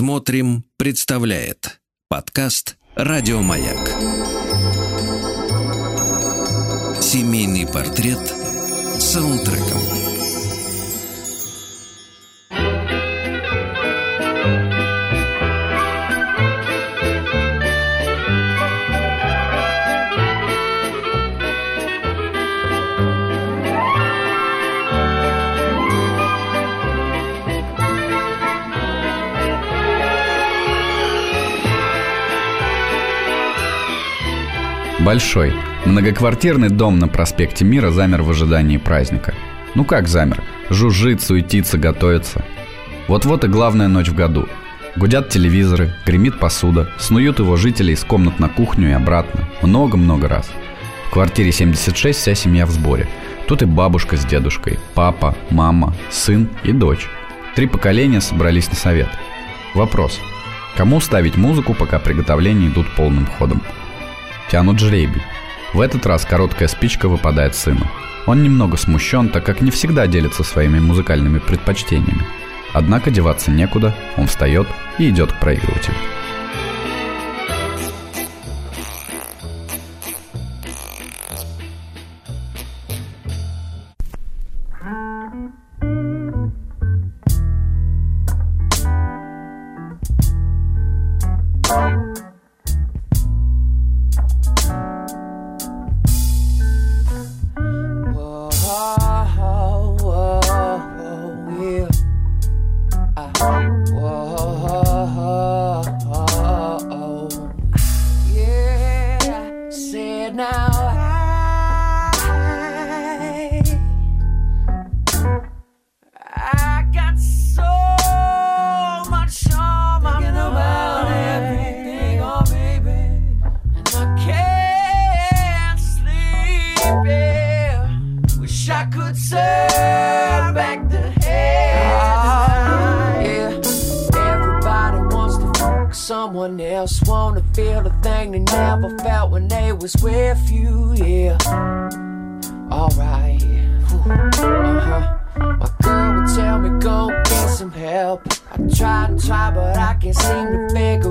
Смотрим, представляет подкаст Радиомаяк. Семейный портрет саундтреком. Большой, многоквартирный дом на проспекте Мира замер в ожидании праздника. Ну как замер? Жужжит, суетится, готовится. Вот-вот и главная ночь в году. Гудят телевизоры, гремит посуда, снуют его жители из комнат на кухню и обратно. Много-много раз. В квартире 76 вся семья в сборе. Тут и бабушка с дедушкой, папа, мама, сын и дочь. Три поколения собрались на совет. Вопрос. Кому ставить музыку, пока приготовления идут полным ходом? Тянут жребий. В этот раз короткая спичка выпадает сыну. Он немного смущен, так как не всегда делится своими музыкальными предпочтениями. Однако деваться некуда, он встает и идет к проигрывателю. Try but I can't seem to figure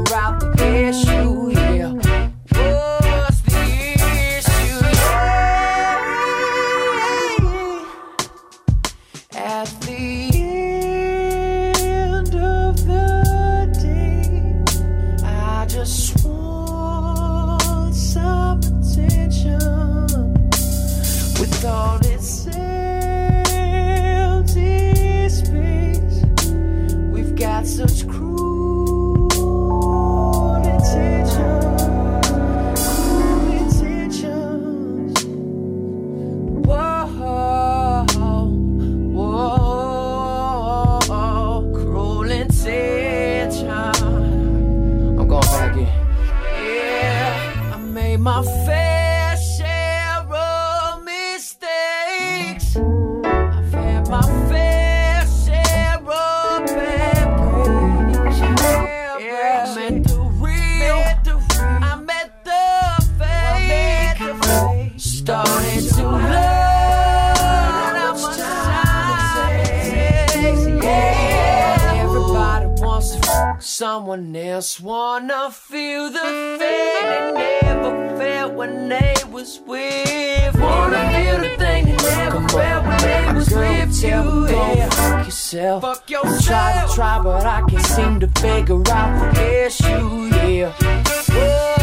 someone else. Wanna feel the thing they never felt when they was with. Wanna feel the thing they never felt when they was with you. Yeah. Fuck yourself. Fuck yourself. Try to try, but I can't seem to figure out the issue. Yeah.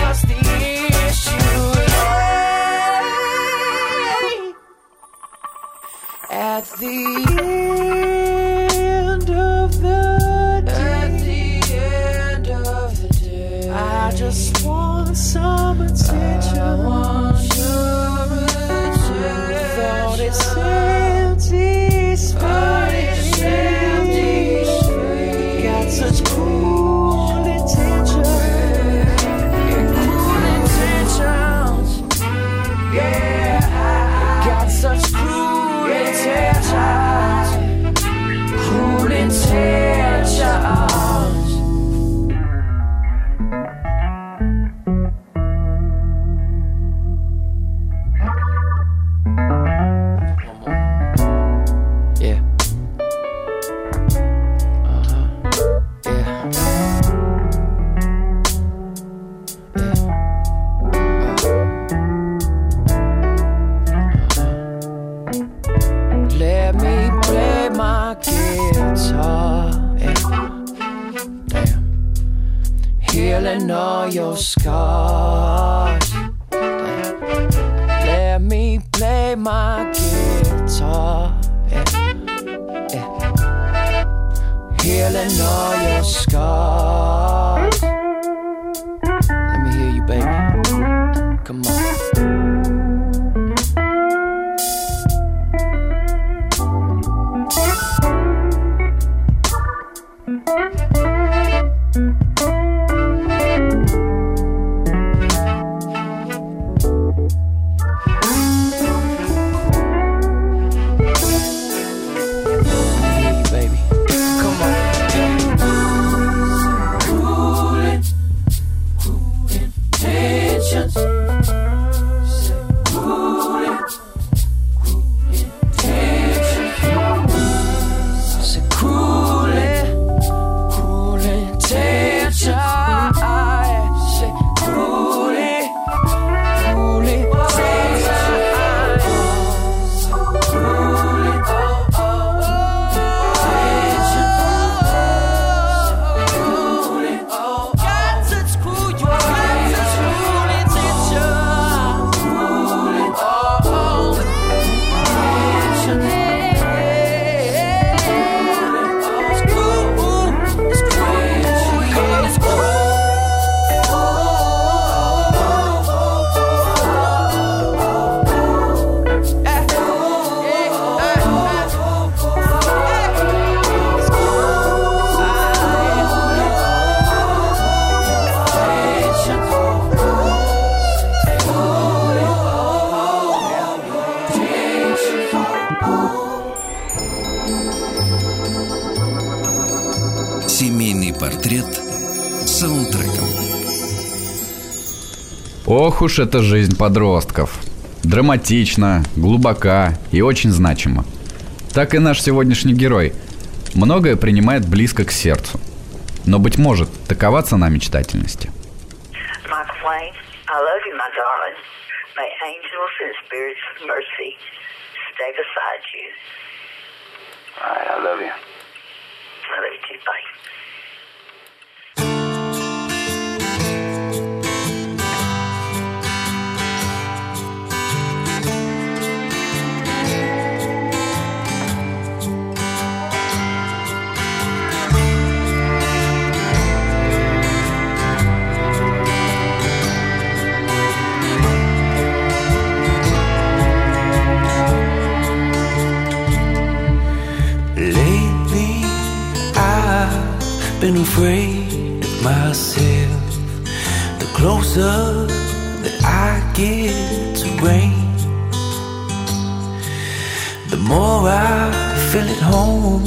What's the issue? Yeah. At the end want some attention. I Ох уж эта жизнь подростков. Драматично, глубока и очень значима. Так и наш сегодняшний герой. Многое принимает близко к сердцу. Но, быть может, такова цена мечтательности. I love you, my darling. May angels and afraid of myself. The closer that I get to rain, the more I feel at home,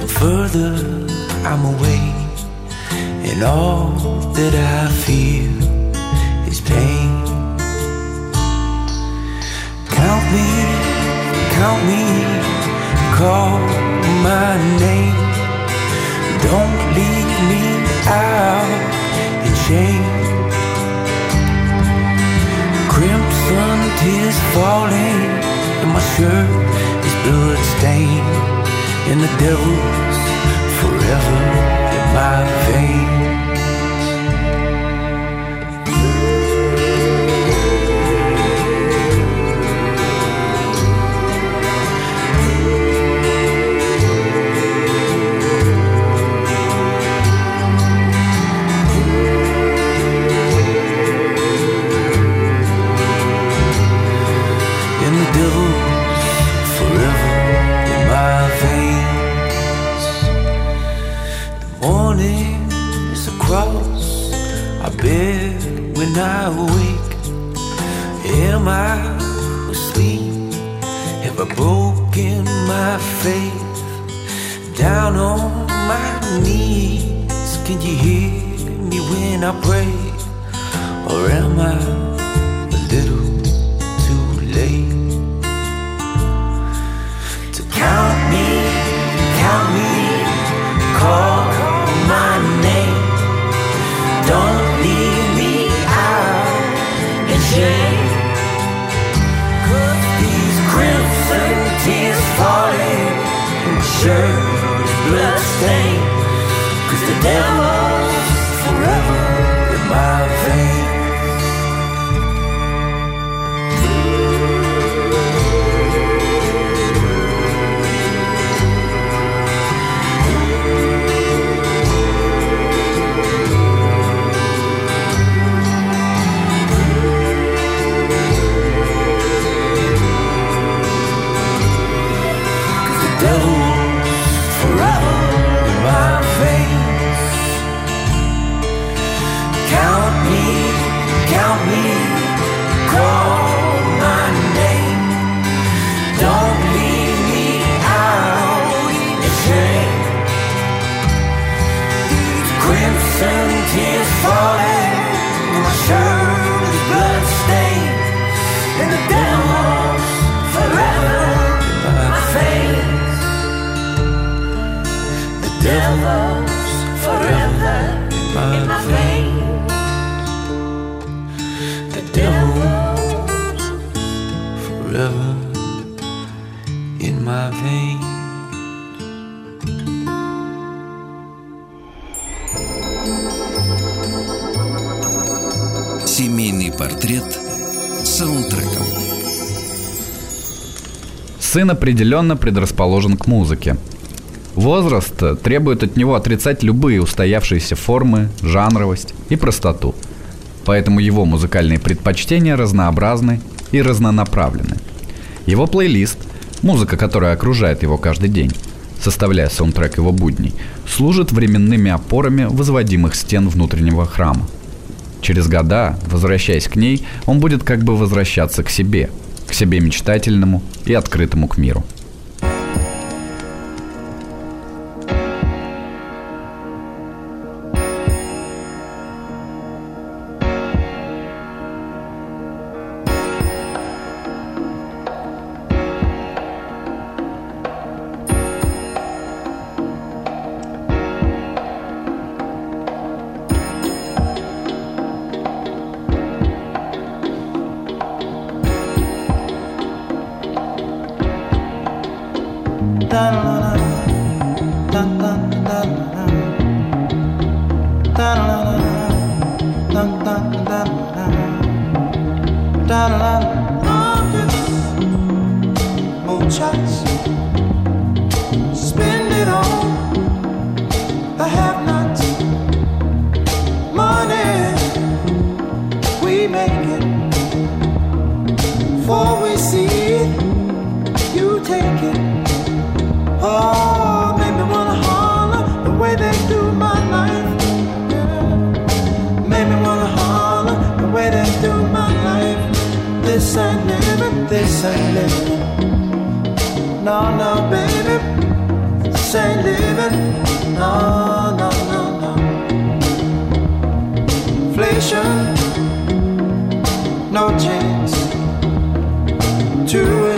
the further I'm away. And all that I feel is pain. Count me, count me, call my name. Don't leave me out in shame. Crimson tears falling, and my shirt is blood stained. And the devil's forever in my veins. Morning is a cross I bear when I wake. Am I asleep? Have I broken my faith? Down on my knees, can you hear me when I pray? Or am I Сын определенно предрасположен к музыке. Возраст требует от него отрицать любые устоявшиеся формы, жанровость и простоту. Поэтому его музыкальные предпочтения разнообразны и разнонаправлены. Его плейлист, музыка, которая окружает его каждый день, составляя саундтрек его будней, служит временными опорами возводимых стен внутреннего храма. Через года, возвращаясь к ней, он будет как бы возвращаться к себе, к себе мечтательному и открытому к миру. No, no, baby, this ain't living. No, no, no, no. Inflation, no chance to increase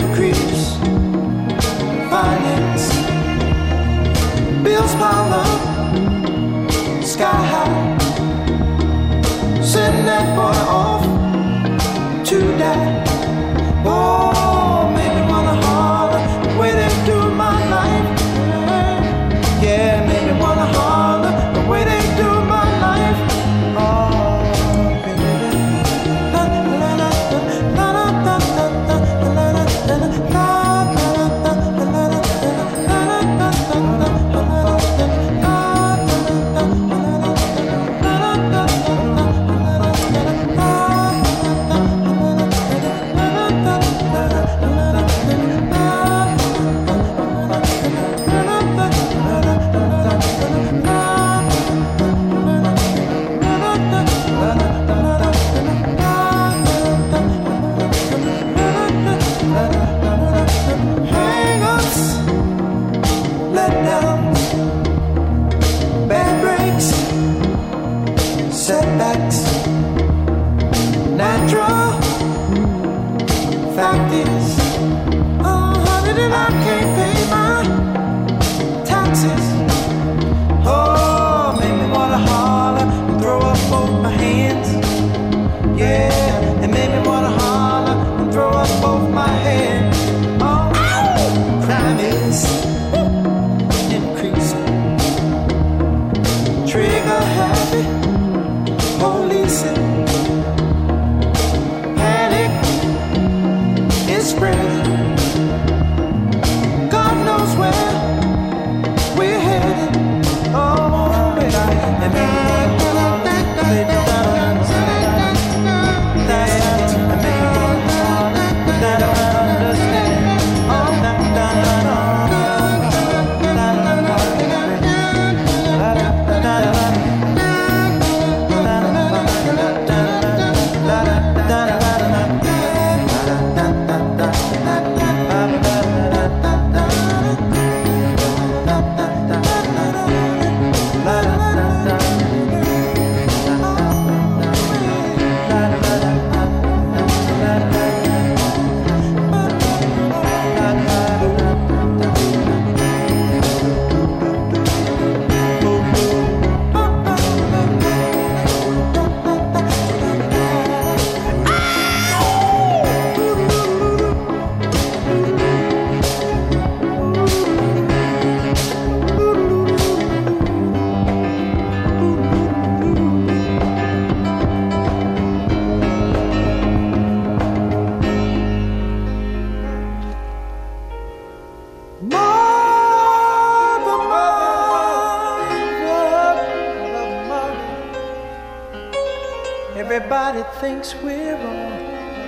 thinks we're wrong.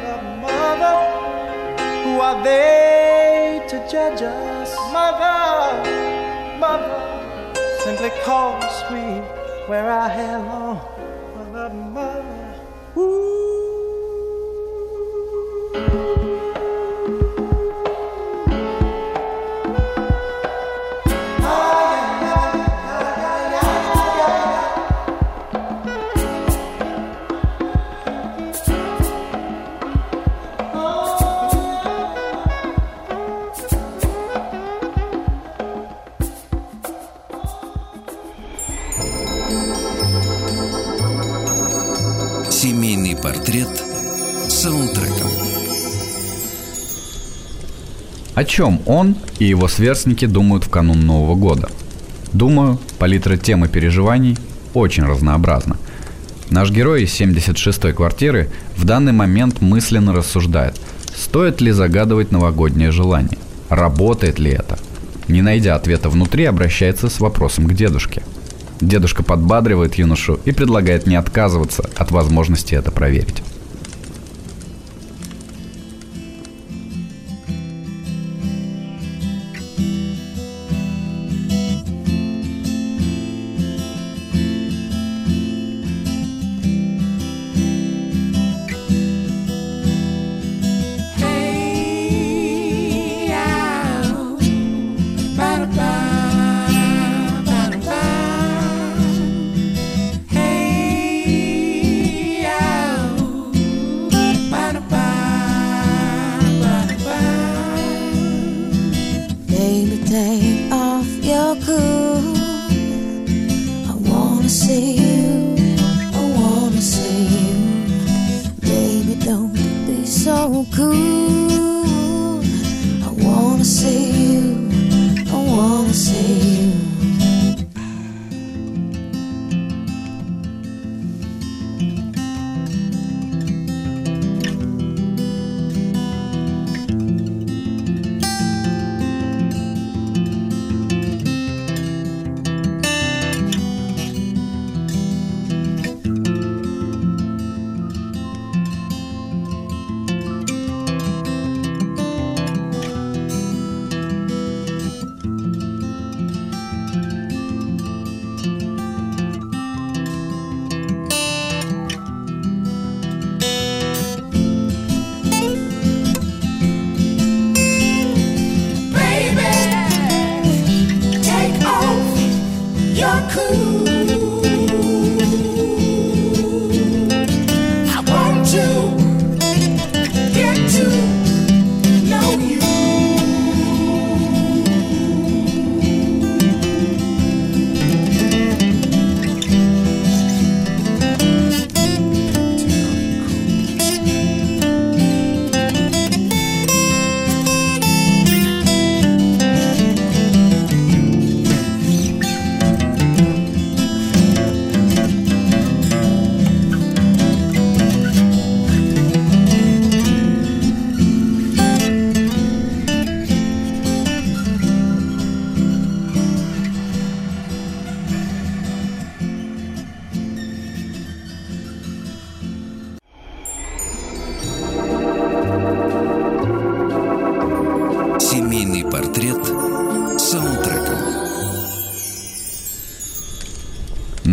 But mother, who are they to judge us? Mother, mother, simply cause we wear our hair. Чем он и его сверстники думают в канун Нового года? Думаю, палитра тем и переживаний очень разнообразна. Наш герой из 76-й квартиры в данный момент мысленно рассуждает, стоит ли загадывать новогоднее желание, работает ли это. Не найдя ответа внутри, обращается с вопросом к дедушке. Дедушка подбадривает юношу и предлагает не отказываться от возможности это проверить.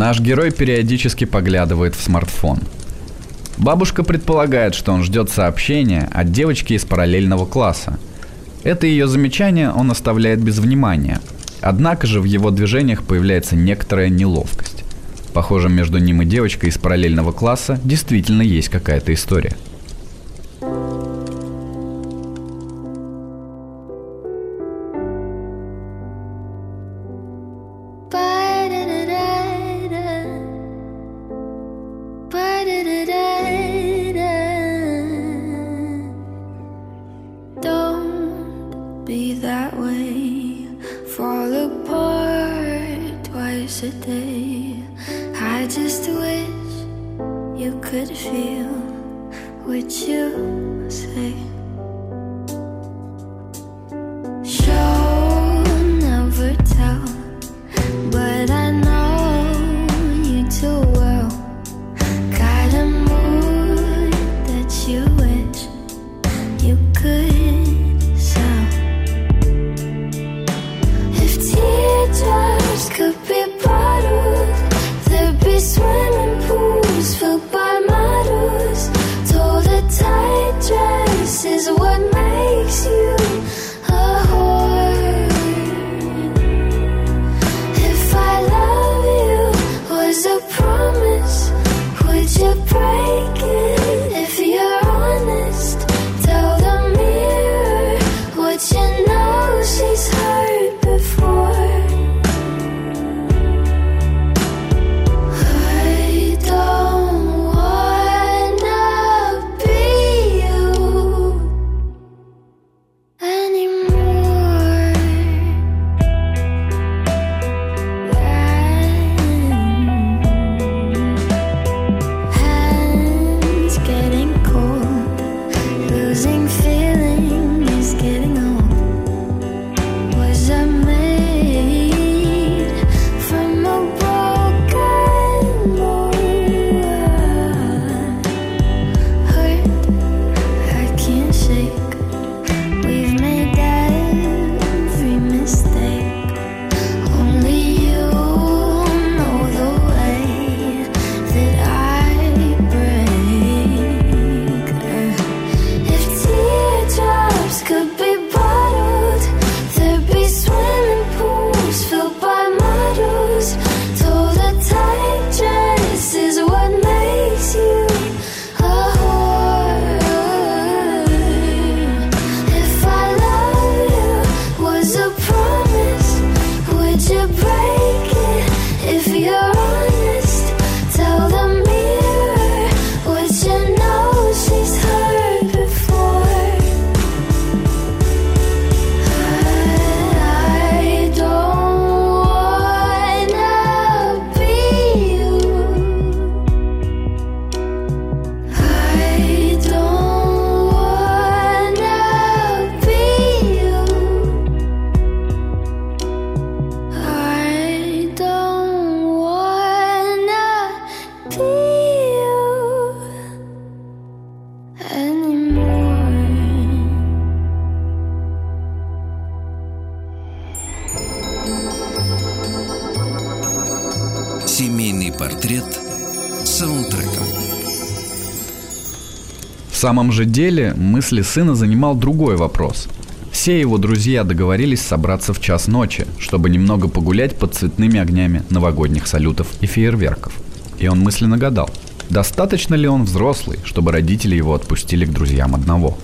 Наш герой периодически поглядывает в смартфон. Бабушка предполагает, что он ждет сообщения от девочки из параллельного класса. Это ее замечание он оставляет без внимания. Однако же в его движениях появляется некоторая неловкость. Похоже, между ним и девочкой из параллельного класса действительно есть какая-то история. What you самом же деле мысли сына занимал другой вопрос. Все его друзья договорились собраться в час ночи, чтобы немного погулять под цветными огнями новогодних салютов и фейерверков. И он мысленно гадал, достаточно ли он взрослый, чтобы родители его отпустили к друзьям одного.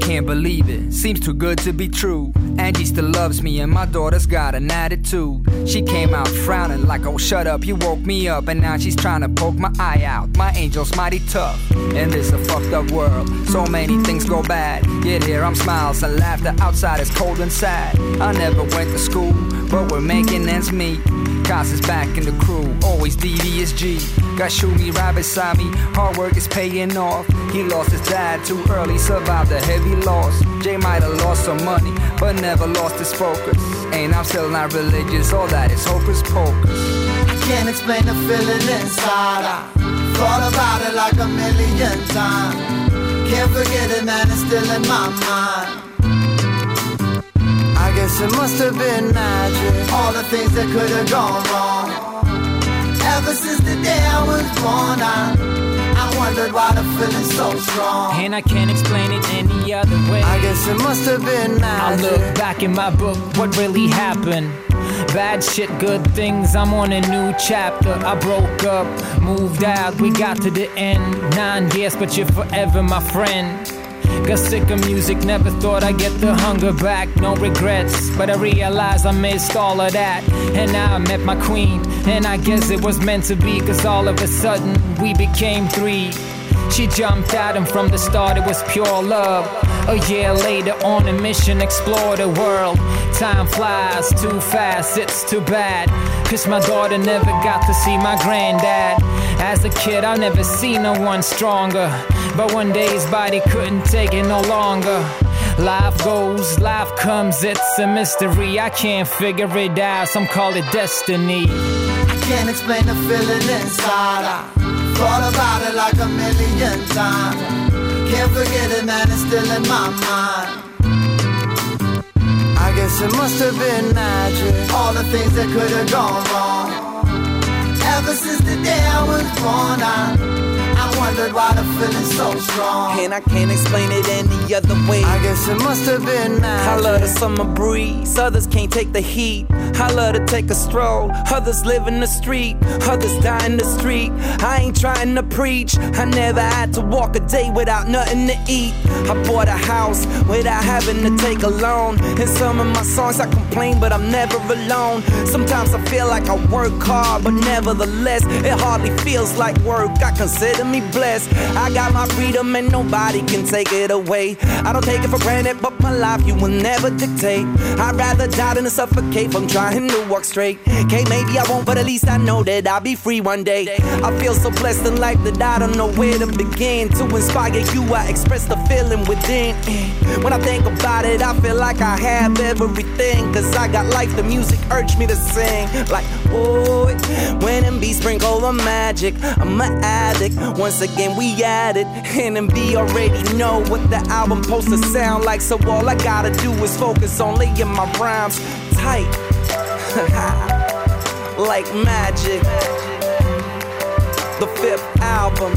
Can't believe it. Seems too good to be true. Angie still loves me, and my daughter's got an attitude. She came out frowning like, oh, shut up, you woke me up. And now she's trying to poke my eye out. My angel's mighty tough. In this a fucked up world, so many things go bad. Yet here I'm smiles and laughter. Outside is cold and sad. I never went to school, but we're making ends meet. Cos is back in the crew, always devious G. Got Shumi right beside me, hard work is paying off. He lost his dad too early, survived a heavy loss. Jay might have lost some money, but never lost his focus. And I'm still not religious, all that is hocus pocus. I can't explain the feeling inside. I thought about it like a million times. Can't forget it, man, it's still in my mind. I guess it must have been magic. All the things that could have gone wrong. Ever since the day I was born, I, I wondered why the feeling's so strong. And I can't explain it any other way. I guess it must have been magic. I look back in my book, what really happened? Bad shit, good things, I'm on a new chapter. I broke up, moved out, we got to the end. Nine years, but you're forever my friend. Got sick of music, never thought I'd get the hunger back. No regrets, but I realized I missed all of that. And now I met my queen, and I guess it was meant to be, cause all of a sudden we became three. She jumped at him from the start, it was pure love. Oh, a year later, on a mission, explore the world. Time flies too fast, it's too bad. Cause my daughter never got to see my granddad. As a kid, I never seen no one stronger. But one day his body couldn't take it no longer. Life goes, life comes, it's a mystery. I can't figure it out, some call it destiny. I can't explain the feeling inside. I thought about it like a million times. Can't forget it, man, it's still in my mind. I guess it must have been magic. All the things that could have gone wrong. Ever since the day I was born, I, I wondered why the feeling's so strong. And I can't explain it any other way. I guess it must have been I love the magic. summer breeze, others can't take the heat. I love to take a stroll, others live in the street, others die in the street. I ain't trying to preach, I never had to walk a day without nothing to eat. I bought a house without having to take a loan. In some of my songs I complain, but I'm never alone. Sometimes I feel like I work hard, but nevertheless, it hardly feels like work. I consider me blessed. I got my freedom and nobody can take it away. I don't take it for granted, but my life you will never dictate. I'd rather die than to suffocate from trying to walk straight. Okay, maybe I won't, but at least I know that I'll be free one day. I feel so blessed in life that I don't know where to begin. To inspire you, I express the feeling within. When I think about it, I feel like I have everything. Cause I got life, the music urged me to sing. Like, boy, when Embee sprinkle the magic, I'm an addict. Once again, we at it. And Embee already know what the album to sound like. So all I gotta do is focus on laying my rhymes tight. like magic. The fifth album.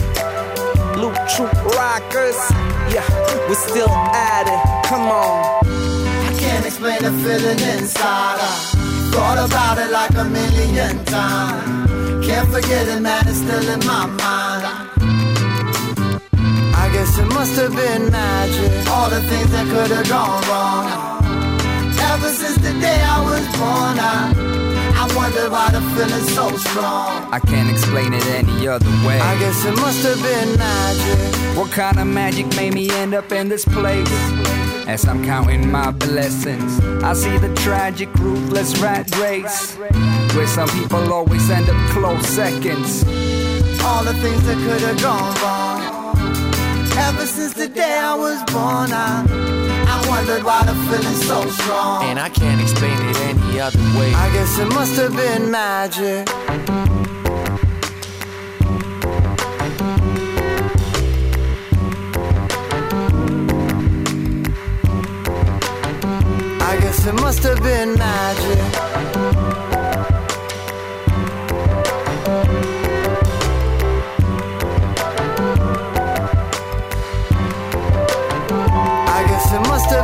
Loop Troop Rockers. Yeah, we're still at it. Come on. I can't explain the feeling inside. I thought about it like a million times. Can't forget it, man, it's still in my mind. Guess it must have been magic. All the things that could have gone wrong. Ever since the day I was born, I, I wondered why the feeling's so strong. I can't explain it any other way. I guess it must have been magic. What kind of magic made me end up in this place? As I'm counting my blessings, I see the tragic, ruthless rat race. where some people always end up close seconds. All the things that could have gone wrong. Ever since the day I was born, I, I wondered why the feeling's so strong. And I can't explain it any other way. I guess it must have been magic. I guess it must have been magic.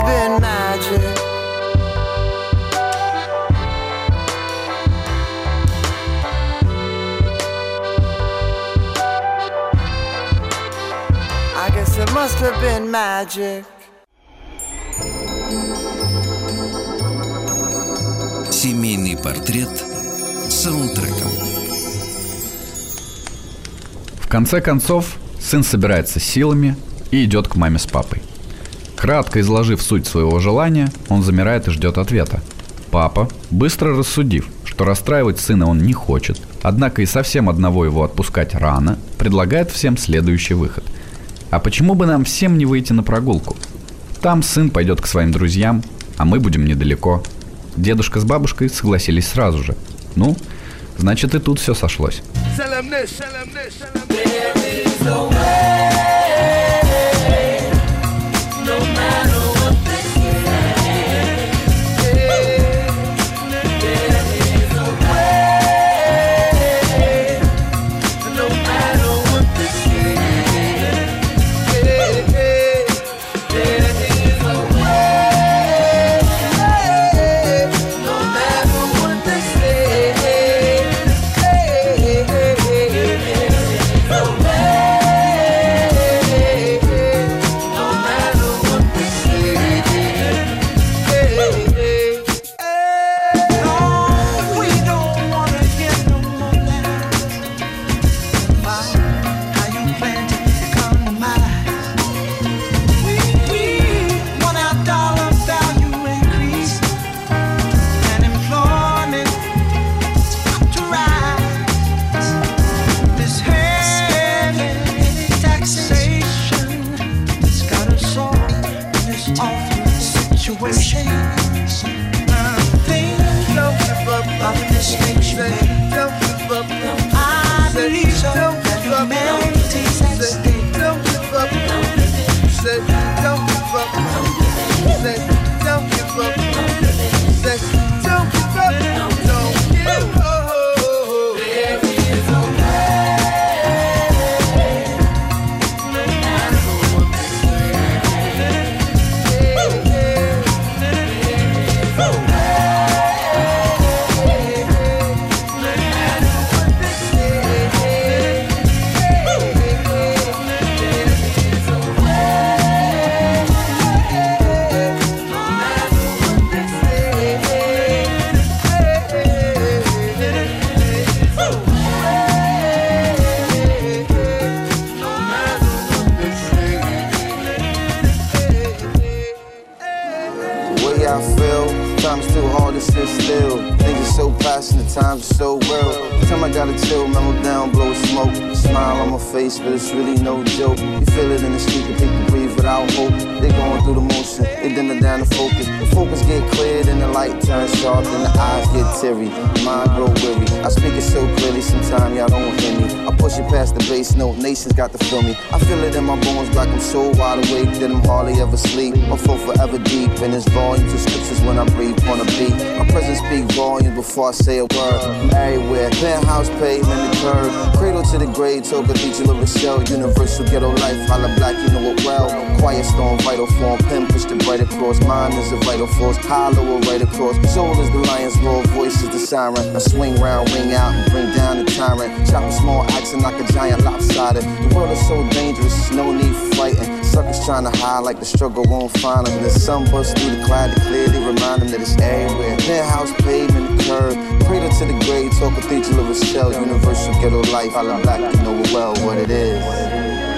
Been magic. I guess it must have been magic. Семейный портрет саундтреком. В конце концов, сын собирается силами и идет к маме с папой. Кратко изложив суть своего желания, он замирает и ждет ответа. Папа, быстро рассудив, что расстраивать сына он не хочет, однако и совсем одного его отпускать рано, предлагает всем следующий выход. А почему бы нам всем не выйти на прогулку? Там сын пойдет к своим друзьям, а мы будем недалеко. Дедушка с бабушкой согласились сразу же. Ну, значит и тут все сошлось. So passionate, times are so real. Time I gotta chill, mellow down, blow a smoke. Smile on my face, but it's really no joke. You feel it in the street, the people breathe without hope. They're going through the motion, they dinner down to focus. The focus get cleared and the light turns sharp, and the eyes get teary. Mind grow weary. I speak it so clearly, sometimes y'all don't hear me. I push it past the bass note, nations got to feel me. I feel it in my bones, like I'm so wide awake that I'm hardly ever sleep. My flow forever deep, and it's volumes of scriptures when I breathe on a beat. My presence speak volumes before I say a word. I'm everywhere, penthouse pavement, the curb, cradle to the grave, to cathedral of Rochelle, universal ghetto life. Holla black, you know it well. Quiet storm, vital form, pen push the right across. Mind is a vital force, hollow right across. Soul is the lion's roar, voice is the siren. I swing round, ring out, and bring down the tyrant. Chop a small axe and knock a giant lopsided. The world is so dangerous, no need for fighting. Suckers trying to hide like the struggle won't find them. The sun busts through the cloud to clearly remind them that it's everywhere. Penthouse pavement, curb, cradle to the grave, talk cathedral of a shell, universal ghetto life. I love black, you know well what it is.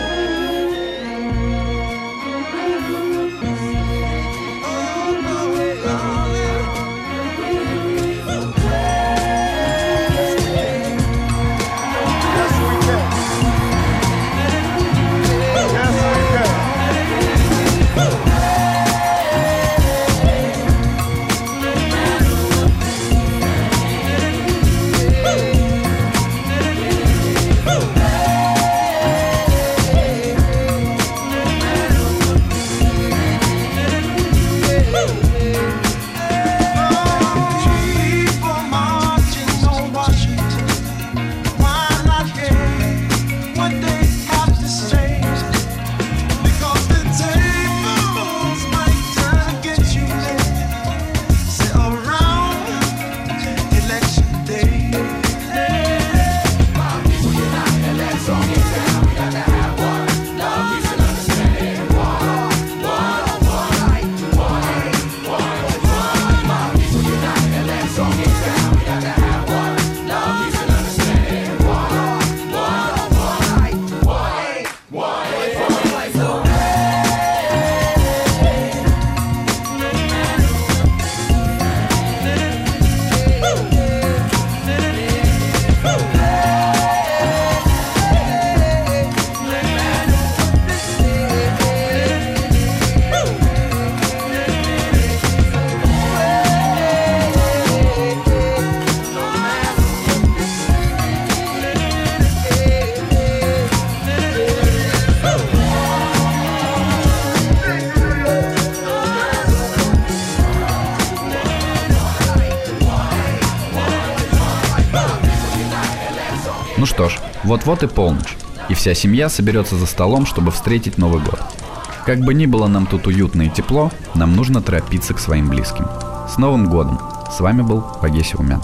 Вот-вот и полночь, и вся семья соберется за столом, чтобы встретить Новый год. Как бы ни было нам тут уютно и тепло, нам нужно торопиться к своим близким. С Новым годом! С вами был Пагеси Умян.